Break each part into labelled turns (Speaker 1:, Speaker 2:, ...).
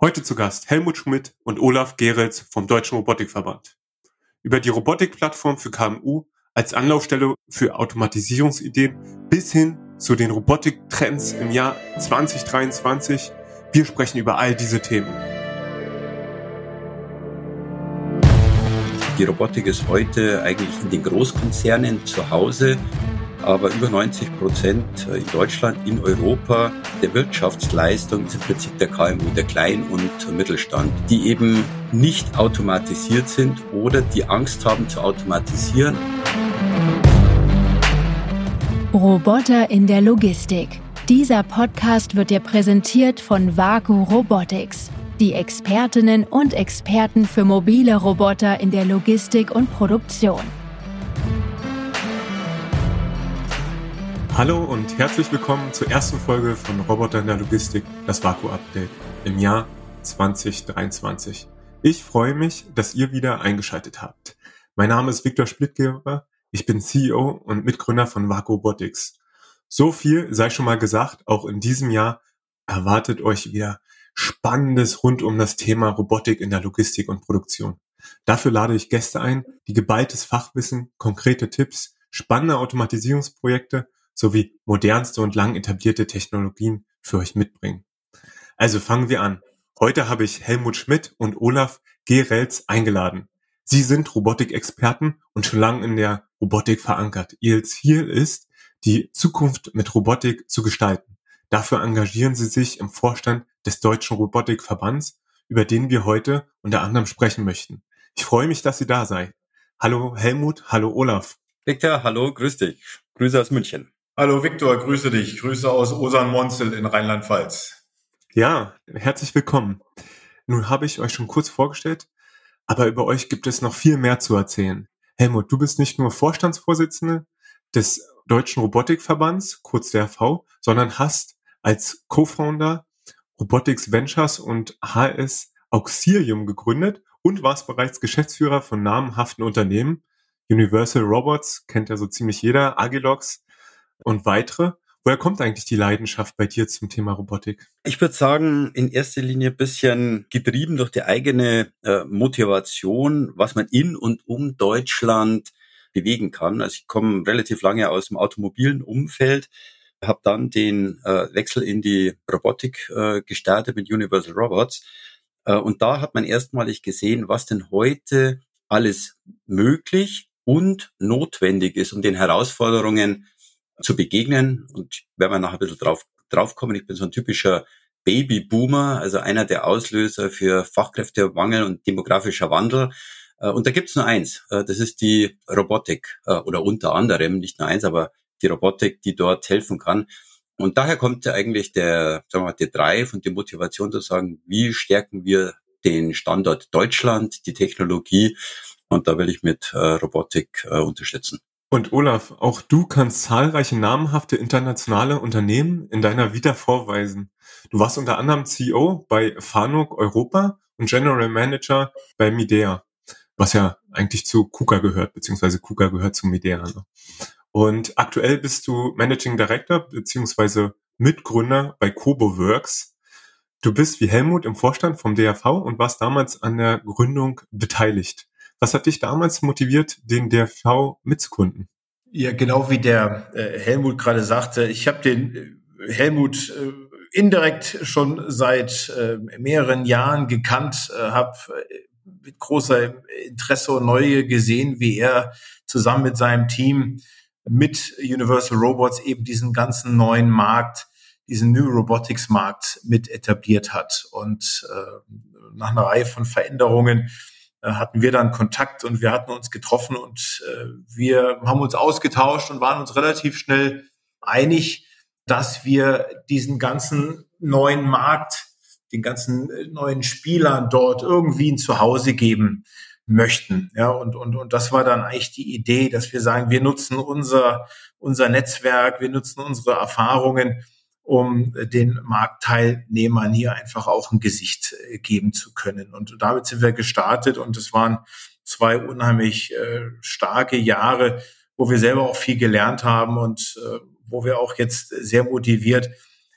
Speaker 1: Heute zu Gast Helmut Schmidt und Olaf Gerels vom Deutschen Robotikverband. Über die Robotikplattform für KMU als Anlaufstelle für Automatisierungsideen bis hin zu den Robotiktrends im Jahr 2023. Wir sprechen über all diese Themen.
Speaker 2: Die Robotik ist heute eigentlich in den Großkonzernen zu Hause aber über 90 Prozent in Deutschland, in Europa der Wirtschaftsleistung ist im Prinzip der KMU, der Klein- und Mittelstand, die eben nicht automatisiert sind oder die Angst haben zu automatisieren.
Speaker 3: Roboter in der Logistik. Dieser Podcast wird dir präsentiert von Vaku Robotics, die Expertinnen und Experten für mobile Roboter in der Logistik und Produktion.
Speaker 1: Hallo und herzlich willkommen zur ersten Folge von Roboter in der Logistik, das Vaku-Update im Jahr 2023. Ich freue mich, dass ihr wieder eingeschaltet habt. Mein Name ist Viktor Splittgeber, ich bin CEO und Mitgründer von Vaku Robotics. So viel sei schon mal gesagt, auch in diesem Jahr erwartet euch wieder Spannendes rund um das Thema Robotik in der Logistik und Produktion. Dafür lade ich Gäste ein, die geballtes Fachwissen, konkrete Tipps, spannende Automatisierungsprojekte sowie modernste und lang etablierte Technologien für euch mitbringen. Also fangen wir an. Heute habe ich Helmut Schmidt und Olaf Gerels eingeladen. Sie sind Robotikexperten und schon lange in der Robotik verankert. Ihr Ziel ist, die Zukunft mit Robotik zu gestalten. Dafür engagieren Sie sich im Vorstand des Deutschen Robotikverbands, über den wir heute unter anderem sprechen möchten. Ich freue mich, dass Sie da seid. Hallo Helmut, hallo Olaf.
Speaker 2: Victor, hallo, grüß dich. Grüße aus München.
Speaker 4: Hallo Viktor, grüße dich. Grüße aus Osern-Monzel in Rheinland-Pfalz.
Speaker 1: Ja, herzlich willkommen. Nun habe ich euch schon kurz vorgestellt, aber über euch gibt es noch viel mehr zu erzählen. Helmut, du bist nicht nur Vorstandsvorsitzende des Deutschen Robotikverbands, kurz DRV, sondern hast als Co-Founder Robotics Ventures und HS Auxilium gegründet und warst bereits Geschäftsführer von namhaften Unternehmen. Universal Robots kennt ja so ziemlich jeder, Agilox, und weitere. Woher kommt eigentlich die Leidenschaft bei dir zum Thema Robotik?
Speaker 2: Ich würde sagen, in erster Linie bisschen getrieben durch die eigene äh, Motivation, was man in und um Deutschland bewegen kann. Also ich komme relativ lange aus dem automobilen Umfeld, habe dann den äh, Wechsel in die Robotik äh, gestartet mit Universal Robots. Äh, und da hat man erstmalig gesehen, was denn heute alles möglich und notwendig ist, um den Herausforderungen zu begegnen. Und wenn wir nachher ein bisschen drauf, drauf kommen, ich bin so ein typischer Babyboomer, also einer der Auslöser für Fachkräftemangel und demografischer Wandel. Äh, und da gibt's nur eins, äh, das ist die Robotik äh, oder unter anderem, nicht nur eins, aber die Robotik, die dort helfen kann. Und daher kommt eigentlich der, sagen wir mal, der Drive und die Motivation zu sagen, wie stärken wir den Standort Deutschland, die Technologie. Und da will ich mit Robotik unterstützen.
Speaker 1: Und Olaf, auch du kannst zahlreiche namhafte internationale Unternehmen in deiner Vita vorweisen. Du warst unter anderem CEO bei Fanuc Europa und General Manager bei Midea, was ja eigentlich zu KUKA gehört, beziehungsweise KUKA gehört zu Midea. Ne? Und aktuell bist du Managing Director beziehungsweise Mitgründer bei CoboWorks. Du bist wie Helmut im Vorstand vom DAV und warst damals an der Gründung beteiligt. Was hat dich damals motiviert, den DRV mitzugründen?
Speaker 4: Ja, genau wie der äh, Helmut gerade sagte, ich habe den äh, Helmut äh, indirekt schon seit äh, mehreren Jahren gekannt, äh, habe äh, mit großer Interesse und Neugier gesehen, wie er zusammen mit seinem Team mit Universal Robots eben diesen ganzen neuen Markt, diesen New Robotics Markt mit etabliert hat. Und äh, nach einer Reihe von Veränderungen hatten wir dann Kontakt und wir hatten uns getroffen und äh, wir haben uns ausgetauscht und waren uns relativ schnell einig, dass wir diesen ganzen neuen Markt, den ganzen äh, neuen Spielern dort irgendwie ein Zuhause geben möchten. Ja, und, und, und das war dann eigentlich die Idee, dass wir sagen, wir nutzen unser, unser Netzwerk, wir nutzen unsere Erfahrungen, um den Marktteilnehmern hier einfach auch ein Gesicht äh, geben zu können. Und damit sind wir gestartet und es waren zwei unheimlich äh, starke Jahre, wo wir selber auch viel gelernt haben und äh, wo wir auch jetzt sehr motiviert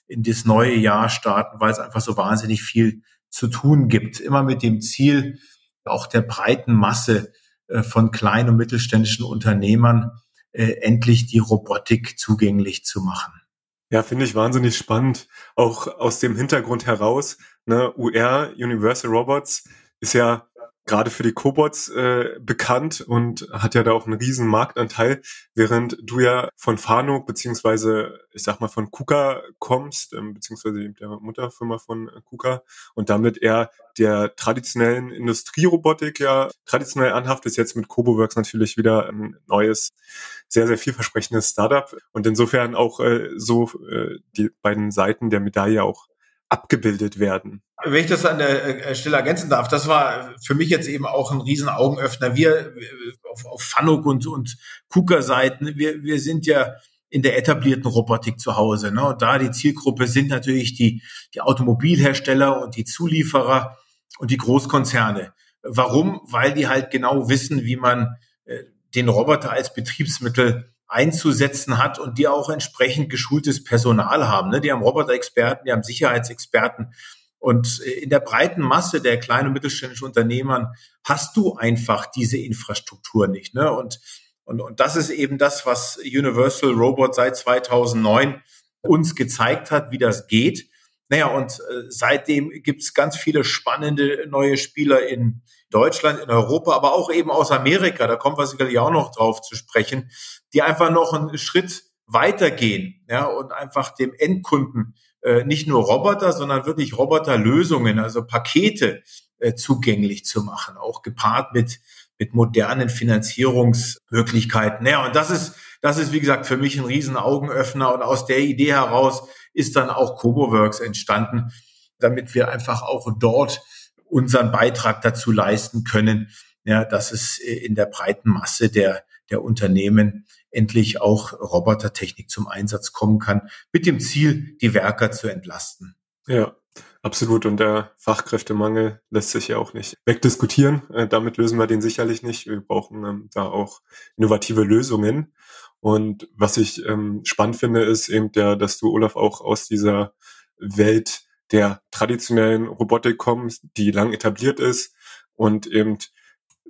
Speaker 4: in das neue Jahr starten, weil es einfach so wahnsinnig viel zu tun gibt. Immer mit dem Ziel, auch der breiten Masse äh, von kleinen und mittelständischen Unternehmern äh, endlich die Robotik zugänglich zu machen.
Speaker 1: Ja, finde ich wahnsinnig spannend. Auch aus dem Hintergrund heraus, ne, UR, Universal Robots, ist ja gerade für die Cobots äh, bekannt und hat ja da auch einen riesen Marktanteil, während du ja von Fano beziehungsweise ich sag mal von KUKA kommst, ähm, beziehungsweise der Mutterfirma von äh, KUKA und damit eher der traditionellen Industrierobotik ja traditionell anhaft ist jetzt mit CoboWorks natürlich wieder ein neues, sehr, sehr vielversprechendes Startup und insofern auch äh, so äh, die beiden Seiten der Medaille auch abgebildet werden.
Speaker 4: Wenn ich das an der äh, Stelle ergänzen darf, das war für mich jetzt eben auch ein riesen Augenöffner. Wir auf, auf Fanuc und, und KUKA-Seiten, wir, wir sind ja in der etablierten Robotik zu Hause. Ne? Und da die Zielgruppe sind natürlich die, die Automobilhersteller und die Zulieferer und die Großkonzerne. Warum? Weil die halt genau wissen, wie man äh, den Roboter als Betriebsmittel einzusetzen hat und die auch entsprechend geschultes Personal haben. Ne? Die haben Roboter-Experten, die haben Sicherheitsexperten. Und in der breiten Masse der kleinen und mittelständischen Unternehmern hast du einfach diese Infrastruktur nicht. Ne? Und, und, und das ist eben das, was Universal Robot seit 2009 uns gezeigt hat, wie das geht. Naja, und äh, seitdem gibt's ganz viele spannende neue Spieler in Deutschland, in Europa, aber auch eben aus Amerika. Da kommen wir sicherlich auch noch drauf zu sprechen, die einfach noch einen Schritt weitergehen ja, und einfach dem Endkunden äh, nicht nur Roboter, sondern wirklich Roboterlösungen, also Pakete äh, zugänglich zu machen, auch gepaart mit mit modernen Finanzierungsmöglichkeiten. Ja, und das ist das ist wie gesagt für mich ein riesen Augenöffner und aus der Idee heraus ist dann auch CoboWorks entstanden, damit wir einfach auch dort unseren Beitrag dazu leisten können, ja, dass es in der breiten Masse der der Unternehmen endlich auch Robotertechnik zum Einsatz kommen kann, mit dem Ziel, die Werker zu entlasten.
Speaker 1: Ja, absolut. Und der Fachkräftemangel lässt sich ja auch nicht wegdiskutieren. Äh, damit lösen wir den sicherlich nicht. Wir brauchen ähm, da auch innovative Lösungen. Und was ich ähm, spannend finde, ist eben der, dass du, Olaf, auch aus dieser Welt der traditionellen Robotik kommst, die lang etabliert ist und eben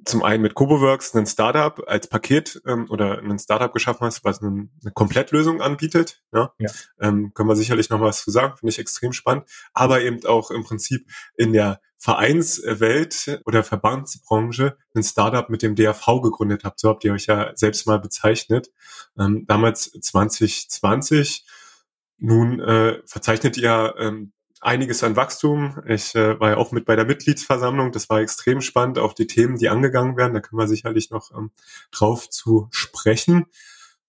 Speaker 1: zum einen mit CoboWorks ein Startup als Paket ähm, oder ein Startup geschaffen hast, was eine, eine Komplettlösung anbietet. Ja? ja. Ähm, können wir sicherlich noch was zu sagen, finde ich extrem spannend. Aber eben auch im Prinzip in der Vereinswelt oder Verbandsbranche ein Startup mit dem DRV gegründet habt. So habt ihr euch ja selbst mal bezeichnet. Ähm, damals 2020. Nun äh, verzeichnet ihr ähm, einiges an Wachstum. Ich äh, war ja auch mit bei der Mitgliedsversammlung. Das war extrem spannend. Auch die Themen, die angegangen werden, da können wir sicherlich noch ähm, drauf zu sprechen.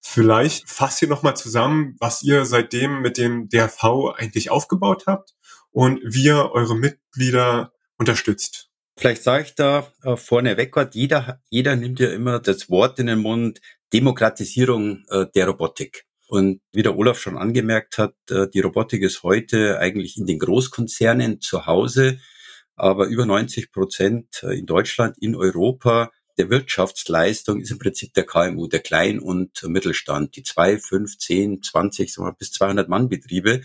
Speaker 1: Vielleicht fasst ihr nochmal zusammen, was ihr seitdem mit dem DRV eigentlich aufgebaut habt und wie ihr eure Mitglieder unterstützt.
Speaker 2: Vielleicht sage ich da äh, vorneweg, jeder, jeder nimmt ja immer das Wort in den Mund, Demokratisierung äh, der Robotik. Und wie der Olaf schon angemerkt hat, äh, die Robotik ist heute eigentlich in den Großkonzernen zu Hause, aber über 90 Prozent äh, in Deutschland, in Europa der Wirtschaftsleistung ist im Prinzip der KMU, der Klein- und Mittelstand, die zwei, fünf, zehn, zwanzig, bis 200 Mann Betriebe,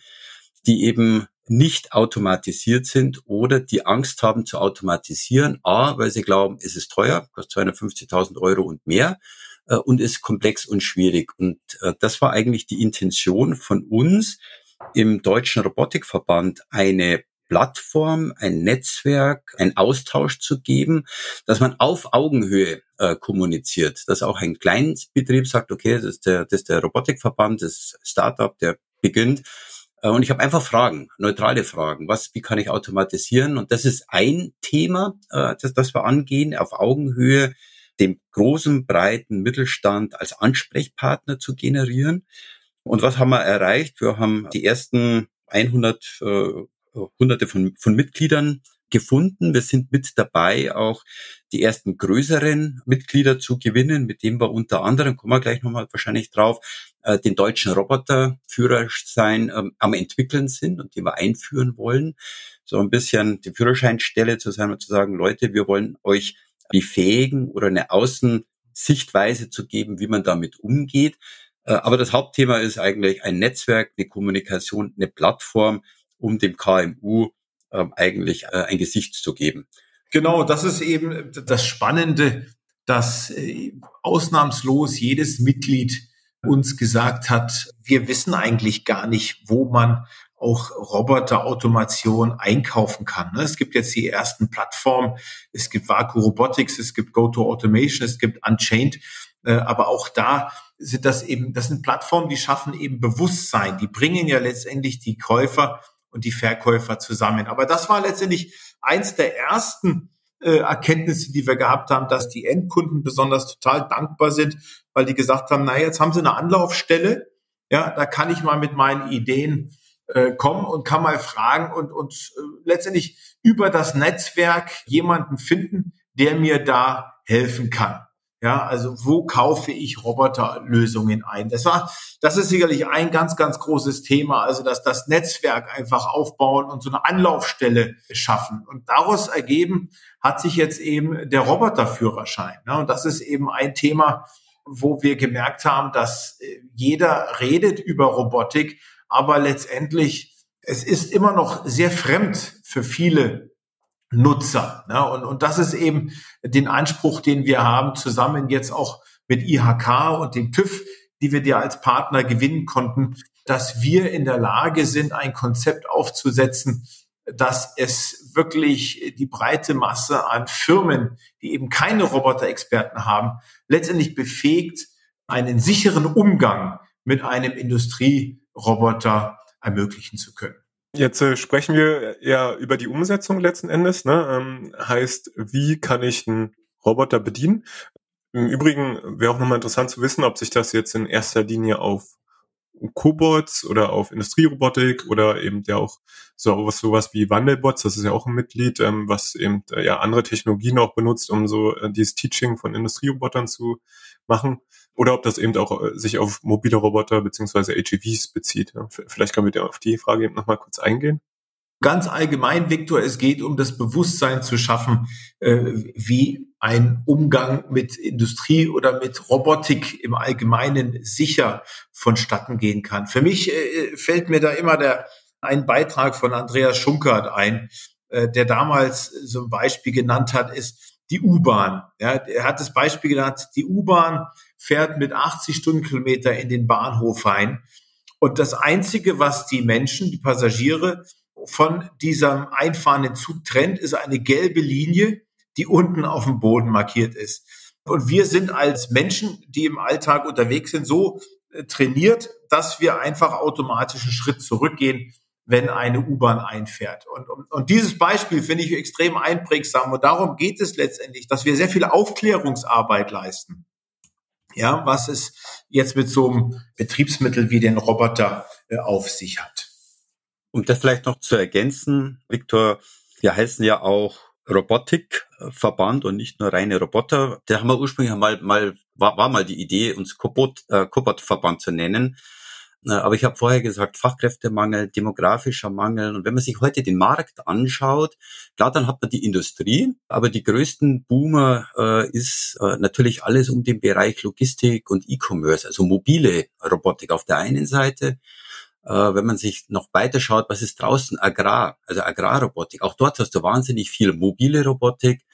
Speaker 2: die eben nicht automatisiert sind oder die Angst haben zu automatisieren. A, weil sie glauben, es ist teuer, kostet 250.000 Euro und mehr äh, und ist komplex und schwierig. Und äh, das war eigentlich die Intention von uns im Deutschen Robotikverband, eine Plattform, ein Netzwerk, ein Austausch zu geben, dass man auf Augenhöhe äh, kommuniziert, dass auch ein Kleinbetrieb sagt, okay, das ist der, das ist der Robotikverband, das Startup, der beginnt. Äh, und ich habe einfach Fragen, neutrale Fragen. Was, wie kann ich automatisieren? Und das ist ein Thema, äh, das, das wir angehen, auf Augenhöhe dem großen, breiten Mittelstand als Ansprechpartner zu generieren. Und was haben wir erreicht? Wir haben die ersten 100, äh, hunderte von, von Mitgliedern gefunden. Wir sind mit dabei, auch die ersten größeren Mitglieder zu gewinnen, mit dem wir unter anderem, kommen wir gleich nochmal wahrscheinlich drauf, äh, den deutschen Roboterführerschein ähm, am entwickeln sind und den wir einführen wollen. So ein bisschen die Führerscheinstelle zu sein und zu sagen, Leute, wir wollen euch befähigen oder eine Außensichtweise zu geben, wie man damit umgeht. Äh, aber das Hauptthema ist eigentlich ein Netzwerk, eine Kommunikation, eine Plattform, um dem KMU äh, äh, eigentlich äh, ein Gesicht zu geben.
Speaker 4: Genau, das ist eben das Spannende, dass äh, ausnahmslos jedes Mitglied uns gesagt hat, wir wissen eigentlich gar nicht, wo man auch Roboterautomation einkaufen kann. Ne? Es gibt jetzt die ersten Plattformen, es gibt Vaku Robotics, es gibt GoToAutomation, es gibt Unchained, äh, aber auch da sind das eben, das sind Plattformen, die schaffen eben Bewusstsein, die bringen ja letztendlich die Käufer und die Verkäufer zusammen. Aber das war letztendlich eins der ersten äh, Erkenntnisse, die wir gehabt haben, dass die Endkunden besonders total dankbar sind, weil die gesagt haben, na jetzt haben sie eine Anlaufstelle, ja, da kann ich mal mit meinen Ideen äh, kommen und kann mal fragen und, und äh, letztendlich über das Netzwerk jemanden finden, der mir da helfen kann. Ja, also wo kaufe ich Roboterlösungen ein? Das war, das ist sicherlich ein ganz, ganz großes Thema. Also, dass das Netzwerk einfach aufbauen und so eine Anlaufstelle schaffen. Und daraus ergeben hat sich jetzt eben der Roboterführerschein. Ne? Und das ist eben ein Thema, wo wir gemerkt haben, dass äh, jeder redet über Robotik, aber letztendlich es ist immer noch sehr fremd für viele Nutzer. Ne? Und, und das ist eben den Anspruch, den wir haben, zusammen jetzt auch mit IHK und dem TÜV, die wir dir als Partner gewinnen konnten, dass wir in der Lage sind, ein Konzept aufzusetzen, dass es wirklich die breite Masse an Firmen, die eben keine Roboterexperten haben, letztendlich befähigt, einen sicheren Umgang mit einem Industrieroboter ermöglichen zu können.
Speaker 1: Jetzt äh, sprechen wir ja über die Umsetzung letzten Endes. Ne? Ähm, heißt, wie kann ich einen Roboter bedienen? Im Übrigen wäre auch nochmal interessant zu wissen, ob sich das jetzt in erster Linie auf Cobots oder auf Industrierobotik oder eben ja auch so sowas wie Wandelbots, das ist ja auch ein Mitglied, ähm, was eben äh, ja andere Technologien auch benutzt, um so äh, dieses Teaching von Industrierobotern zu machen. Oder ob das eben auch äh, sich auf mobile Roboter beziehungsweise AGVs bezieht. Ja. Vielleicht können wir auf die Frage eben nochmal kurz eingehen.
Speaker 4: Ganz allgemein, Viktor, es geht um das Bewusstsein zu schaffen, äh, wie ein Umgang mit Industrie oder mit Robotik im Allgemeinen sicher vonstatten gehen kann. Für mich äh, fällt mir da immer der, ein Beitrag von Andreas Schunkert ein, der damals so ein Beispiel genannt hat, ist, die U-Bahn. Er hat das Beispiel genannt, die U-Bahn fährt mit 80 Stundenkilometer in den Bahnhof ein. Und das Einzige, was die Menschen, die Passagiere von diesem einfahrenden Zug trennt, ist eine gelbe Linie, die unten auf dem Boden markiert ist. Und wir sind als Menschen, die im Alltag unterwegs sind, so äh, trainiert, dass wir einfach automatisch einen Schritt zurückgehen wenn eine U-Bahn einfährt. Und, und, und dieses Beispiel finde ich extrem einprägsam. Und darum geht es letztendlich, dass wir sehr viel Aufklärungsarbeit leisten. Ja, was es jetzt mit so einem Betriebsmittel wie den Roboter äh, auf sich hat.
Speaker 2: Um das vielleicht noch zu ergänzen, Viktor, wir heißen ja auch Robotikverband und nicht nur reine Roboter. Da haben wir ursprünglich mal, mal war, war mal die Idee, uns Kobot, äh, Kobot-Verband zu nennen. Aber ich habe vorher gesagt, Fachkräftemangel, demografischer Mangel. Und wenn man sich heute den Markt anschaut, klar, dann hat man die Industrie, aber die größten Boomer äh, ist äh, natürlich alles um den Bereich Logistik und E-Commerce, also mobile Robotik auf der einen Seite. Äh, wenn man sich noch weiter schaut, was ist draußen? Agrar, also Agrarrobotik. Auch dort hast du wahnsinnig viel mobile Robotik.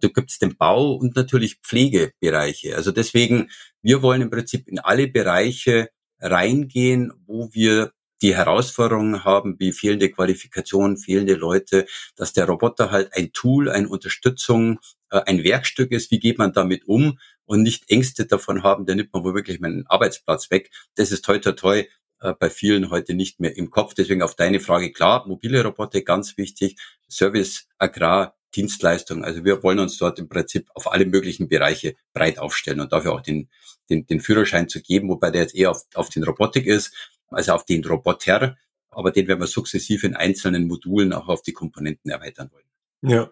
Speaker 2: Du gibt's den Bau und natürlich Pflegebereiche. Also deswegen, wir wollen im Prinzip in alle Bereiche reingehen, wo wir die Herausforderungen haben, wie fehlende Qualifikationen, fehlende Leute, dass der Roboter halt ein Tool, eine Unterstützung, äh, ein Werkstück ist, wie geht man damit um und nicht Ängste davon haben, der nimmt man wohl wirklich meinen Arbeitsplatz weg. Das ist toi toi toi äh, bei vielen heute nicht mehr im Kopf. Deswegen auf deine Frage klar, mobile Roboter ganz wichtig, Service, Agrar, Dienstleistung. Also wir wollen uns dort im Prinzip auf alle möglichen Bereiche breit aufstellen und dafür auch den, den, den Führerschein zu geben, wobei der jetzt eher auf, auf den Robotik ist, also auf den Roboter, aber den werden wir sukzessive in einzelnen Modulen auch auf die Komponenten erweitern wollen.
Speaker 1: Ja.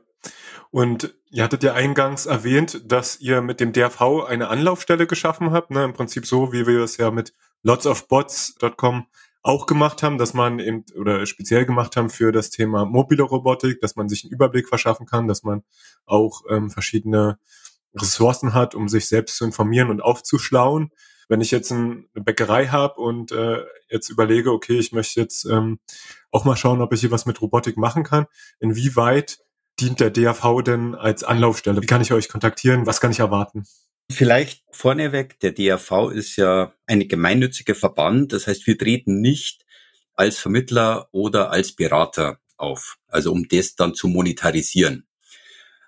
Speaker 1: Und ihr hattet ja eingangs erwähnt, dass ihr mit dem DRV eine Anlaufstelle geschaffen habt, ne? im Prinzip so, wie wir es ja mit lotsofbots.com auch gemacht haben, dass man eben oder speziell gemacht haben für das Thema mobile Robotik, dass man sich einen Überblick verschaffen kann, dass man auch ähm, verschiedene Ressourcen hat, um sich selbst zu informieren und aufzuschlauen. wenn ich jetzt ein, eine Bäckerei habe und äh, jetzt überlege, okay, ich möchte jetzt ähm, auch mal schauen, ob ich hier was mit Robotik machen kann, inwieweit dient der DAV denn als Anlaufstelle? Wie kann ich euch kontaktieren? Was kann ich erwarten?
Speaker 2: Vielleicht vorneweg, der DAV ist ja eine gemeinnützige Verband. Das heißt, wir treten nicht als Vermittler oder als Berater auf. Also um das dann zu monetarisieren.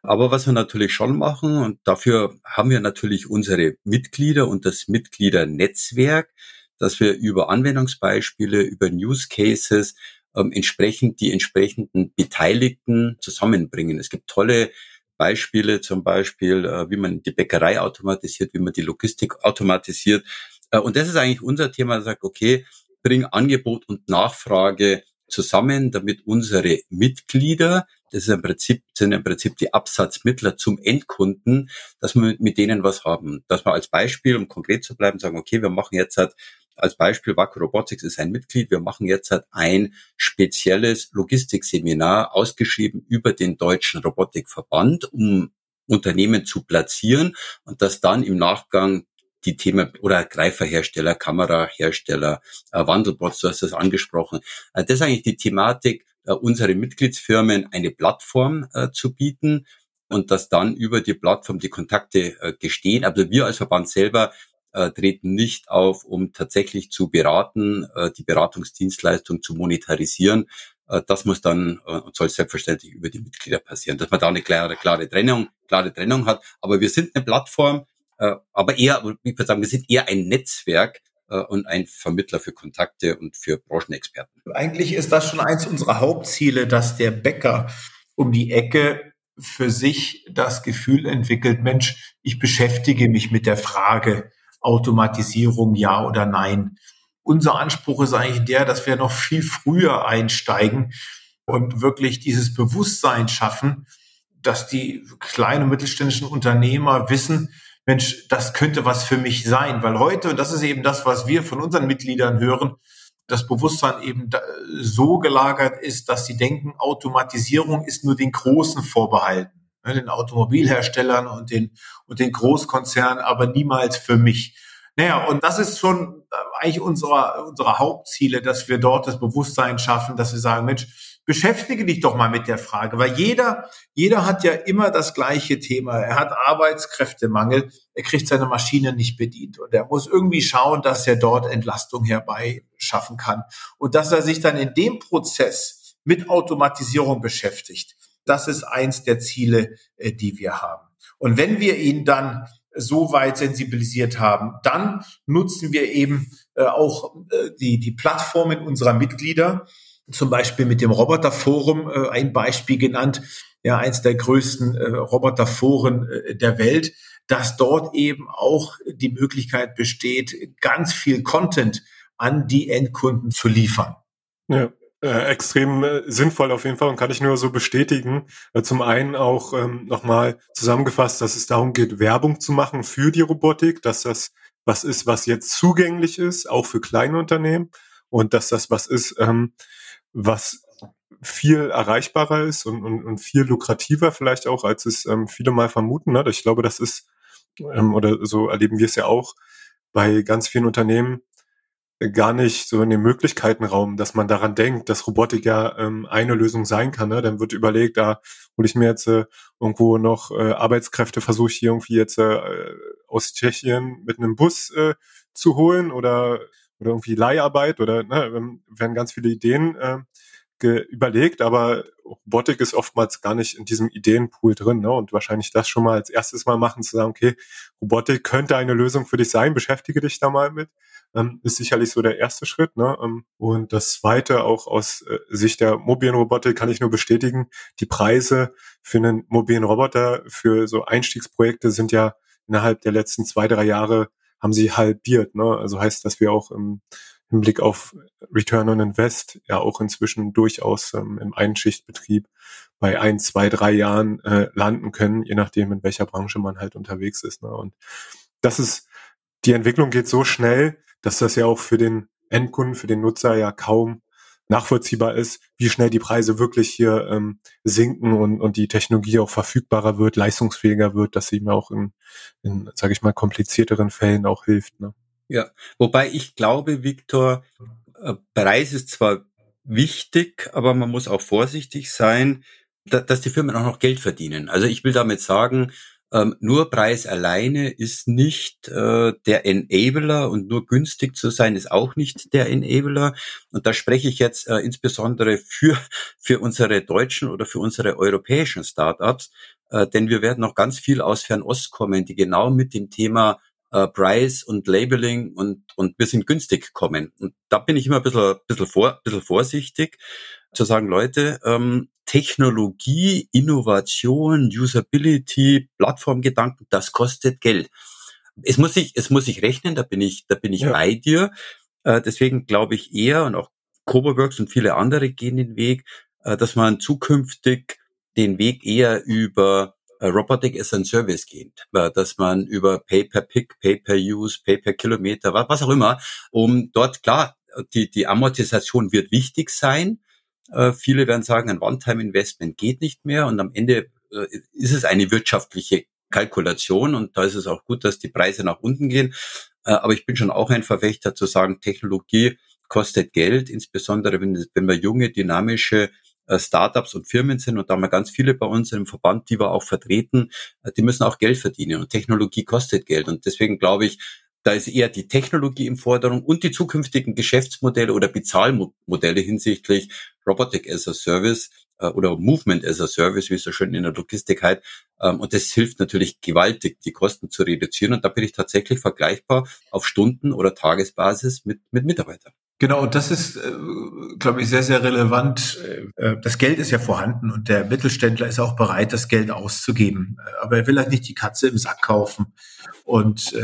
Speaker 2: Aber was wir natürlich schon machen, und dafür haben wir natürlich unsere Mitglieder und das Mitgliedernetzwerk, dass wir über Anwendungsbeispiele, über Use Cases ähm, entsprechend die entsprechenden Beteiligten zusammenbringen. Es gibt tolle Beispiele, zum Beispiel, äh, wie man die Bäckerei automatisiert, wie man die Logistik automatisiert. Äh, und das ist eigentlich unser Thema, sagt, okay, bring Angebot und Nachfrage zusammen, damit unsere Mitglieder, das ist im Prinzip, sind im Prinzip die Absatzmittler zum Endkunden, dass wir mit denen was haben. Dass wir als Beispiel, um konkret zu bleiben, sagen, okay, wir machen jetzt halt als Beispiel, Vaku Robotics ist ein Mitglied. Wir machen jetzt halt ein spezielles Logistikseminar ausgeschrieben über den Deutschen Robotikverband, um Unternehmen zu platzieren und das dann im Nachgang die Themen oder Greiferhersteller, Kamerahersteller, äh, Wandelbots, du hast das angesprochen. Äh, das ist eigentlich die Thematik, äh, unsere Mitgliedsfirmen eine Plattform zu bieten und dass dann über die Plattform die Kontakte gestehen. Aber wir als Verband selber äh, treten nicht auf, um tatsächlich zu beraten, äh, die Beratungsdienstleistung zu monetarisieren. Äh, das muss dann äh, und soll selbstverständlich über die Mitglieder passieren, dass man da eine klare, klare Trennung, klare Trennung hat. Aber wir sind eine Plattform, äh, aber eher, ich würde sagen, wir sind eher ein Netzwerk, äh, und ein Vermittler für Kontakte und für Branchenexperten.
Speaker 4: Eigentlich ist das schon eins unserer Hauptziele, dass der Bäcker um die Ecke für sich das Gefühl entwickelt, Mensch, ich beschäftige mich mit der Frage, Automatisierung ja oder nein. Unser Anspruch ist eigentlich der, dass wir noch viel früher einsteigen und wirklich dieses Bewusstsein schaffen, dass die kleinen und mittelständischen Unternehmer wissen, Mensch, das könnte was für mich sein, weil heute, und das ist eben das, was wir von unseren Mitgliedern hören, das Bewusstsein eben so gelagert ist, dass sie denken, Automatisierung ist nur den Großen vorbehalten. Ne, den Automobilherstellern und den, und den Großkonzernen, aber niemals für mich. Naja, und das ist schon äh, eigentlich unsere, unsere Hauptziele, dass wir dort das Bewusstsein schaffen, dass wir sagen, Mensch, beschäftige dich doch mal mit der Frage, weil jeder, jeder hat ja immer das gleiche Thema. Er hat Arbeitskräftemangel, er kriegt seine Maschine nicht bedient und er muss irgendwie schauen, dass er dort Entlastung herbeischaffen kann und dass er sich dann in dem Prozess mit Automatisierung beschäftigt. Das ist eins der Ziele, äh, die wir haben. Und wenn wir ihn dann so weit sensibilisiert haben, dann nutzen wir eben äh, auch äh, die, die Plattformen unserer Mitglieder, zum Beispiel mit dem Roboterforum ein Beispiel genannt, ja, eins der größten Roboterforen der Welt, dass dort eben auch die Möglichkeit besteht, ganz viel Content an die Endkunden zu liefern.
Speaker 1: Ja äh, extrem äh, sinnvoll auf jeden Fall und kann ich nur so bestätigen. Äh, zum einen auch ähm, nochmal zusammengefasst, dass es darum geht, Werbung zu machen für die Robotik, dass das was ist, was jetzt zugänglich ist, auch für kleine Unternehmen und dass das was ist, ähm, was viel erreichbarer ist und, und, und viel lukrativer vielleicht auch, als es ähm, viele mal vermuten. Ne? Ich glaube, das ist, ähm, oder so erleben wir es ja auch bei ganz vielen Unternehmen, gar nicht so in den Möglichkeitenraum, dass man daran denkt, dass Robotik ja ähm, eine Lösung sein kann. Ne? Dann wird überlegt, da hole ich mir jetzt äh, irgendwo noch äh, Arbeitskräfte, versuche ich hier irgendwie jetzt äh, aus Tschechien mit einem Bus äh, zu holen oder oder irgendwie Leiharbeit oder ne, ähm, werden ganz viele Ideen äh, überlegt, aber Robotik ist oftmals gar nicht in diesem Ideenpool drin. Ne? Und wahrscheinlich das schon mal als erstes Mal machen, zu sagen, okay, Robotik könnte eine Lösung für dich sein, beschäftige dich da mal mit ähm, ist sicherlich so der erste Schritt. Ne? Ähm, und das zweite, auch aus äh, Sicht der mobilen Roboter, kann ich nur bestätigen, die Preise für einen mobilen Roboter, für so Einstiegsprojekte sind ja innerhalb der letzten zwei, drei Jahre haben sie halbiert. Ne? Also heißt, dass wir auch im Hinblick auf Return on Invest ja auch inzwischen durchaus ähm, im Einschichtbetrieb bei ein, zwei, drei Jahren äh, landen können, je nachdem, in welcher Branche man halt unterwegs ist. Ne? Und das ist, die Entwicklung geht so schnell, dass das ja auch für den Endkunden, für den Nutzer ja kaum nachvollziehbar ist, wie schnell die Preise wirklich hier ähm, sinken und, und die Technologie auch verfügbarer wird, leistungsfähiger wird, dass sie mir auch in, in sage ich mal, komplizierteren Fällen auch hilft. Ne?
Speaker 2: Ja, wobei ich glaube, Viktor, äh, Preis ist zwar wichtig, aber man muss auch vorsichtig sein, dass die Firmen auch noch Geld verdienen. Also ich will damit sagen, ähm, nur Preis alleine ist nicht äh, der Enabler und nur günstig zu sein ist auch nicht der Enabler. Und da spreche ich jetzt äh, insbesondere für, für unsere deutschen oder für unsere europäischen Startups, denn wir werden noch ganz viel aus Fernost kommen, die genau mit dem Thema äh, Price und Labeling und, und wir sind günstig kommen. Und da bin ich immer ein bisschen, bisschen, vor, bisschen vorsichtig zu sagen, Leute, ähm, Technologie, Innovation, Usability, Plattformgedanken, das kostet Geld. Es muss sich, es muss sich rechnen, da bin ich, da bin ich ja. bei dir. Äh, deswegen glaube ich eher und auch Coboworks und viele andere gehen den Weg, äh, dass man zukünftig den Weg eher über Robotic as a Service geht, äh, dass man über Pay-per-Pick, Pay-per-Use, Pay-per-Kilometer, was auch immer, um dort klar, die, die Amortisation wird wichtig sein, äh, viele werden sagen, ein One-Time-Investment geht nicht mehr und am Ende äh, ist es eine wirtschaftliche Kalkulation und da ist es auch gut, dass die Preise nach unten gehen. Äh, aber ich bin schon auch ein Verfechter zu sagen, Technologie kostet Geld, insbesondere wenn, wenn wir junge, dynamische äh, Startups und Firmen sind und da haben wir ganz viele bei uns im Verband, die wir auch vertreten, äh, die müssen auch Geld verdienen und Technologie kostet Geld und deswegen glaube ich, da ist eher die Technologie im Forderung und die zukünftigen Geschäftsmodelle oder Bezahlmodelle hinsichtlich Robotic as a Service äh, oder Movement as a Service, wie es so schön in der Logistik heißt. Ähm, und das hilft natürlich gewaltig, die Kosten zu reduzieren. Und da bin ich tatsächlich vergleichbar auf Stunden- oder Tagesbasis mit, mit Mitarbeitern.
Speaker 4: Genau, das ist, äh, glaube ich, sehr, sehr relevant. Äh, das Geld ist ja vorhanden und der Mittelständler ist auch bereit, das Geld auszugeben. Aber er will halt nicht die Katze im Sack kaufen. Und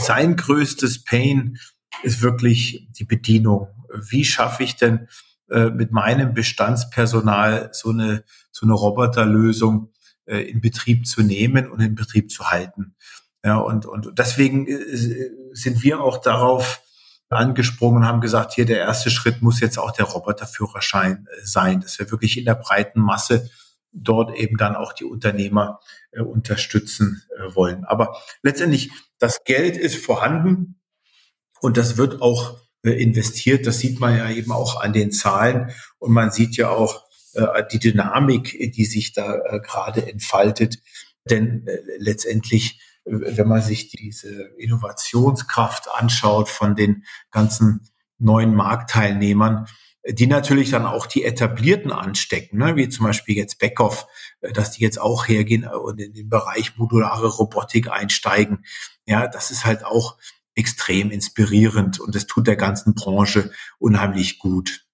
Speaker 4: sein größtes Pain ist wirklich die Bedienung. Wie schaffe ich denn äh, mit meinem Bestandspersonal so eine, so eine Roboterlösung äh, in Betrieb zu nehmen und in Betrieb zu halten? Ja, und, und deswegen äh, sind wir auch darauf angesprungen und haben gesagt, hier der erste Schritt muss jetzt auch der Roboterführerschein äh, sein, dass wir wirklich in der breiten Masse dort eben dann auch die Unternehmer äh, unterstützen äh, wollen. Aber letztendlich, das Geld ist vorhanden und das wird auch äh, investiert. Das sieht man ja eben auch an den Zahlen und man sieht ja auch äh, die Dynamik, die sich da äh, gerade entfaltet. Denn letztendlich, wenn man sich diese Innovationskraft anschaut von den ganzen neuen Marktteilnehmern, die natürlich dann auch die Etablierten anstecken, ne? wie zum Beispiel jetzt Beckhoff, äh, dass die jetzt auch hergehen und in den Bereich modulare Robotik einsteigen. Ja, das ist halt auch extrem inspirierend und es tut der ganzen Branche unheimlich gut.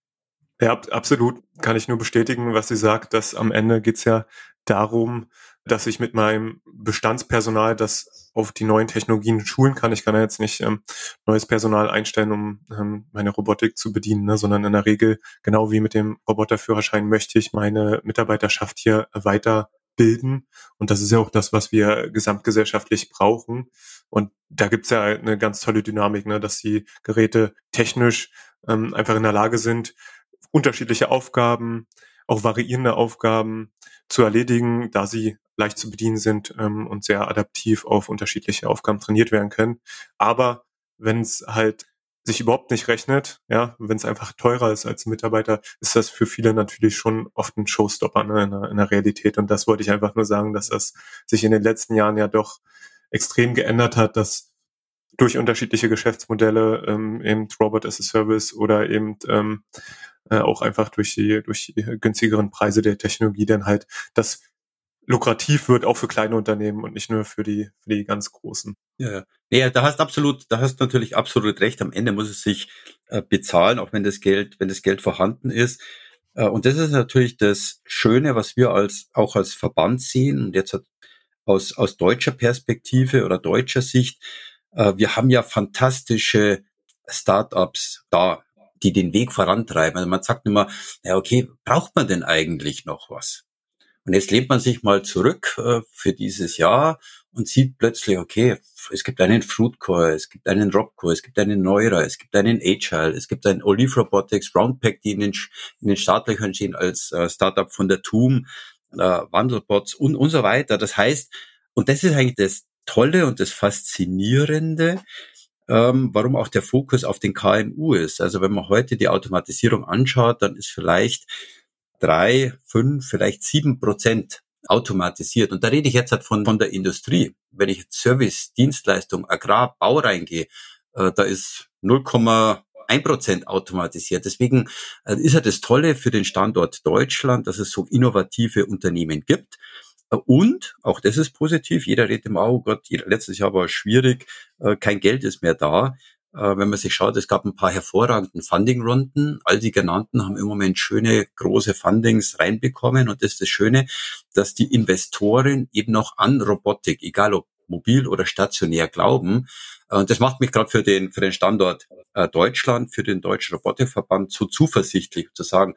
Speaker 1: Ja, absolut. Kann ich nur bestätigen, was sie sagt, dass am Ende geht's ja darum, dass ich mit meinem Bestandspersonal das auf die neuen Technologien schulen kann. Ich kann ja jetzt nicht ähm, neues Personal einstellen, um ähm, meine Robotik zu bedienen, ne, sondern in der Regel, genau wie mit dem Roboterführerschein, möchte ich meine Mitarbeiterschaft hier weiterbilden. Und das ist ja auch das, was wir gesamtgesellschaftlich brauchen. Und da gibt's ja eine ganz tolle Dynamik, ne, dass die Geräte technisch ähm, einfach in der Lage sind, unterschiedliche Aufgaben, auch variierende Aufgaben zu erledigen, da sie leicht zu bedienen sind ähm, und sehr adaptiv auf unterschiedliche Aufgaben trainiert werden können. Aber wenn es halt sich überhaupt nicht rechnet, ja, wenn es einfach teurer ist als Mitarbeiter, ist das für viele natürlich schon oft ein Showstopper ne, in, der, in der Realität. Und das wollte ich einfach nur sagen, dass das sich in den letzten Jahren ja doch extrem geändert hat, dass durch unterschiedliche Geschäftsmodelle, ähm, eben Robot as a Service oder eben ähm, äh, auch einfach durch die, durch die günstigeren Preise der Technologie dann halt das lukrativ wird, auch für kleine Unternehmen und nicht nur für die, für die ganz großen.
Speaker 2: Ja, ja, da hast absolut, da hast natürlich absolut recht. Am Ende muss es sich äh, bezahlen, auch wenn das Geld, wenn das Geld vorhanden ist. Äh, und das ist natürlich das Schöne, was wir als, auch als Verband sehen. Und jetzt aus, aus deutscher Perspektive oder deutscher Sicht, wir haben ja fantastische Startups da die den Weg vorantreiben. Also man sagt immer, ja okay, braucht man denn eigentlich noch was? Und jetzt lehnt man sich mal zurück äh, für dieses Jahr und sieht plötzlich, okay, es gibt einen Fruitcore, es gibt einen Dropcore, es gibt einen Neura, es gibt einen Agile, es gibt einen Olive Robotics, Roundpack, die in den, in den Startlöchern stehen als äh, Startup von der TUM, äh, Wandelbots und, und so weiter. Das heißt, und das ist eigentlich das Tolle und das Faszinierende, ähm, warum auch der Fokus auf den KMU ist. Also wenn man heute die Automatisierung anschaut, dann ist vielleicht drei, fünf, vielleicht sieben Prozent automatisiert. Und da rede ich jetzt halt von, von der Industrie. Wenn ich Service, Dienstleistung, Agrar, Bau reingehe, äh, da ist 0,1 Prozent automatisiert. Deswegen äh, ist ja das Tolle für den Standort Deutschland, dass es so innovative Unternehmen gibt. Äh, und, auch das ist positiv, jeder redet immer, oh Gott, letztes Jahr war es schwierig, äh, kein Geld ist mehr da. Äh, wenn man sich schaut, es gab ein paar hervorragenden Funding-Runden. All die genannten haben im Moment schöne große Fundings reinbekommen. Und das ist das Schöne, dass die Investoren eben noch an Robotik, egal ob mobil oder stationär, glauben. Und das macht mich gerade für den, für den Standort Deutschland, für den Deutschen Robotikverband so zuversichtlich zu sagen,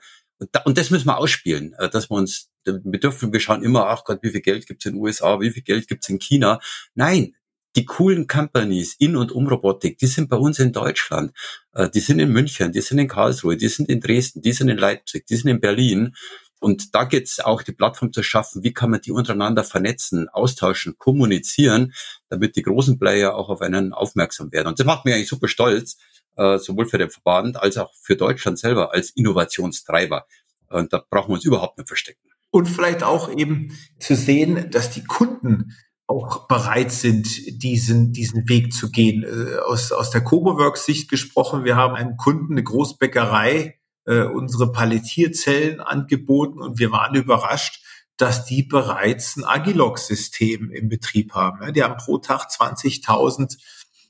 Speaker 2: und das müssen wir ausspielen, dass wir uns, wir dürfen, wir schauen immer, ach Gott, wie viel Geld gibt's in den USA, wie viel Geld gibt's in China. Nein, die coolen Companies in und um Robotik, die sind bei uns in Deutschland, äh, die sind in München, die sind in Karlsruhe, die sind in Dresden, die sind in Leipzig, die sind in Berlin. Und da geht's auch, die Plattform zu schaffen, wie kann man die untereinander vernetzen, austauschen, kommunizieren, damit die großen Player auch auf einen aufmerksam werden. Und das macht mich eigentlich super stolz, äh, sowohl für den Verband als auch für Deutschland selber als Innovationstreiber. Und da brauchen wir uns überhaupt nicht verstecken.
Speaker 4: Und vielleicht auch eben zu sehen, dass die Kunden auch bereit sind, diesen, diesen Weg zu gehen. Äh, aus, aus der Coboworks Sicht gesprochen, wir haben einem Kunden eine Großbäckerei äh, unsere Palettierzellen angeboten und wir waren überrascht, dass die bereits ein Agilox-System im Betrieb haben. Die haben pro Tag 20.000